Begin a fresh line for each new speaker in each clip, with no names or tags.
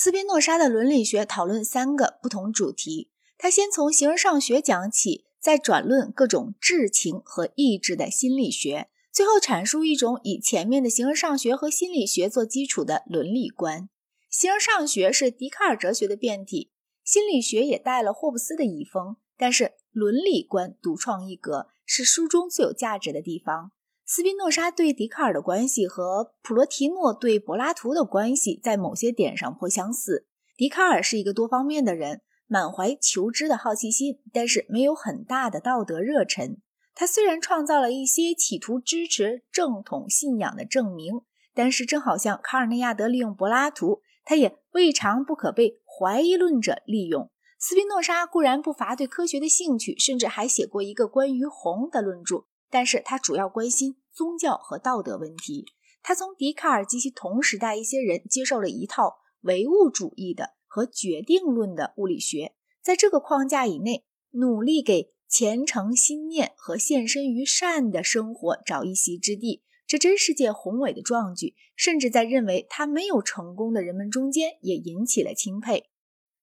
斯宾诺莎的伦理学讨论三个不同主题。他先从形而上学讲起，再转论各种智情和意志的心理学，最后阐述一种以前面的形而上学和心理学做基础的伦理观。形而上学是笛卡尔哲学的变体，心理学也带了霍布斯的遗风，但是伦理观独创一格，是书中最有价值的地方。斯宾诺莎对笛卡尔的关系和普罗提诺对柏拉图的关系在某些点上颇相似。笛卡尔是一个多方面的人。满怀求知的好奇心，但是没有很大的道德热忱。他虽然创造了一些企图支持正统信仰的证明，但是正好像卡尔内亚德利用柏拉图，他也未尝不可被怀疑论者利用。斯宾诺莎固然不乏对科学的兴趣，甚至还写过一个关于红的论著，但是他主要关心宗教和道德问题。他从笛卡尔及其同时代一些人接受了一套唯物主义的。和决定论的物理学，在这个框架以内，努力给虔诚心念和献身于善的生活找一席之地，这真是件宏伟的壮举。甚至在认为他没有成功的人们中间，也引起了钦佩。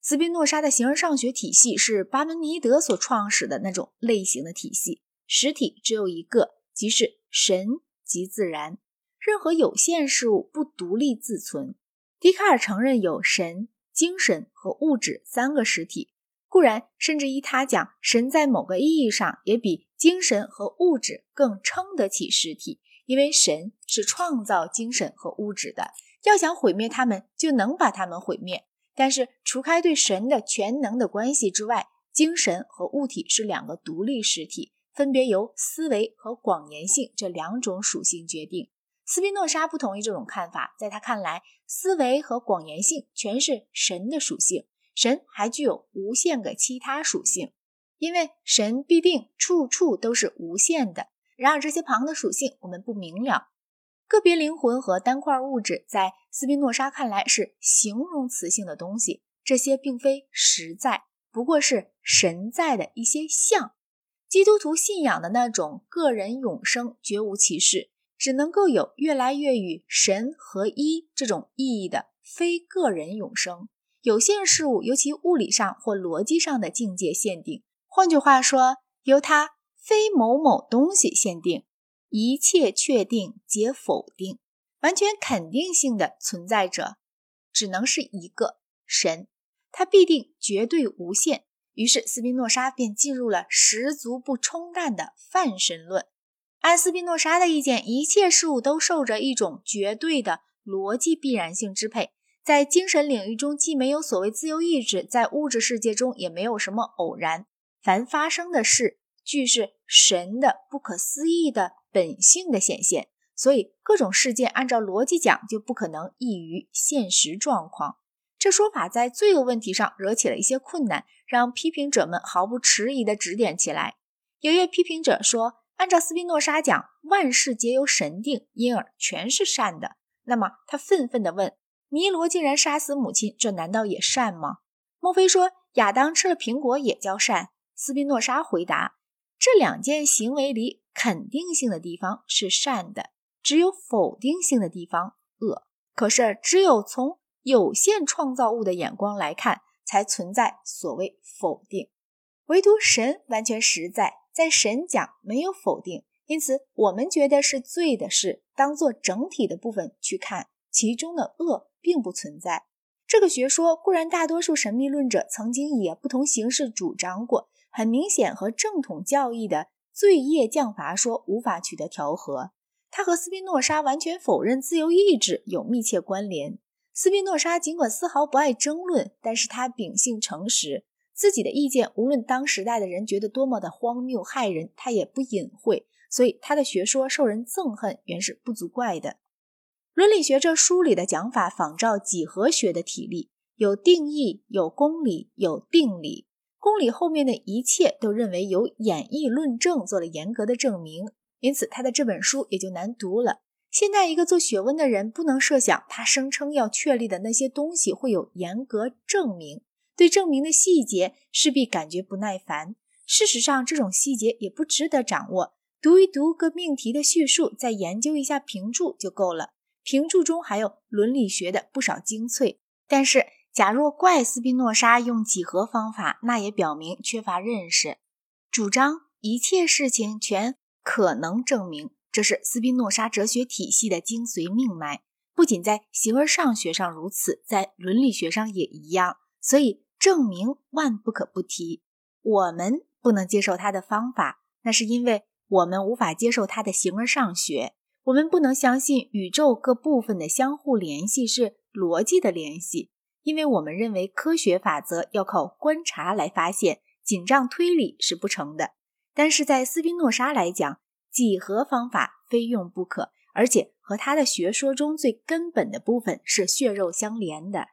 斯宾诺莎的形而上学体系是巴门尼德所创始的那种类型的体系，实体只有一个，即是神即自然，任何有限事物不独立自存。笛卡尔承认有神。精神和物质三个实体，固然，甚至依他讲，神在某个意义上也比精神和物质更称得起实体，因为神是创造精神和物质的。要想毁灭他们，就能把他们毁灭。但是，除开对神的全能的关系之外，精神和物体是两个独立实体，分别由思维和广延性这两种属性决定。斯宾诺莎不同意这种看法，在他看来，思维和广延性全是神的属性，神还具有无限个其他属性，因为神必定处处都是无限的。然而这些旁的属性我们不明了。个别灵魂和单块物质在斯宾诺莎看来是形容词性的东西，这些并非实在，不过是神在的一些像。基督徒信仰的那种个人永生绝无其事。只能够有越来越与神合一这种意义的非个人永生，有限事物尤其物理上或逻辑上的境界限定。换句话说，由它非某某东西限定，一切确定皆否定，完全肯定性的存在者只能是一个神，它必定绝对无限。于是斯宾诺莎便进入了十足不冲淡的泛神论。按斯宾诺莎的意见，一切事物都受着一种绝对的逻辑必然性支配。在精神领域中，既没有所谓自由意志，在物质世界中也没有什么偶然。凡发生的事，俱是神的不可思议的本性的显现。所以，各种事件按照逻辑讲，就不可能异于现实状况。这说法在罪恶问题上惹起了一些困难，让批评者们毫不迟疑地指点起来。有一位批评者说。按照斯宾诺莎讲，万事皆由神定，因而全是善的。那么他愤愤地问：尼罗竟然杀死母亲，这难道也善吗？莫非说亚当吃了苹果也叫善？斯宾诺莎回答：这两件行为里，肯定性的地方是善的，只有否定性的地方恶。可是只有从有限创造物的眼光来看，才存在所谓否定，唯独神完全实在。在神讲没有否定，因此我们觉得是罪的事，当做整体的部分去看，其中的恶并不存在。这个学说固然大多数神秘论者曾经以不同形式主张过，很明显和正统教义的罪业降罚说无法取得调和。他和斯宾诺莎完全否认自由意志有密切关联。斯宾诺莎尽管丝毫不爱争论，但是他秉性诚实。自己的意见，无论当时代的人觉得多么的荒谬骇人，他也不隐晦，所以他的学说受人憎恨，原是不足怪的。伦理学这书里的讲法仿照几何学的体例，有定义，有公理，有定理。公理后面的一切都认为由演绎论证做了严格的证明，因此他的这本书也就难读了。现在一个做学问的人不能设想他声称要确立的那些东西会有严格证明。对证明的细节势必感觉不耐烦。事实上，这种细节也不值得掌握。读一读各命题的叙述，再研究一下评注就够了。评注中还有伦理学的不少精粹，但是假若怪斯宾诺莎用几何方法，那也表明缺乏认识。主张一切事情全可能证明，这是斯宾诺莎哲学体系的精髓命脉。不仅在形而上学上如此，在伦理学上也一样。所以证明万不可不提。我们不能接受他的方法，那是因为我们无法接受他的形而上学。我们不能相信宇宙各部分的相互联系是逻辑的联系，因为我们认为科学法则要靠观察来发现。紧张推理是不成的，但是在斯宾诺莎来讲，几何方法非用不可，而且和他的学说中最根本的部分是血肉相连的。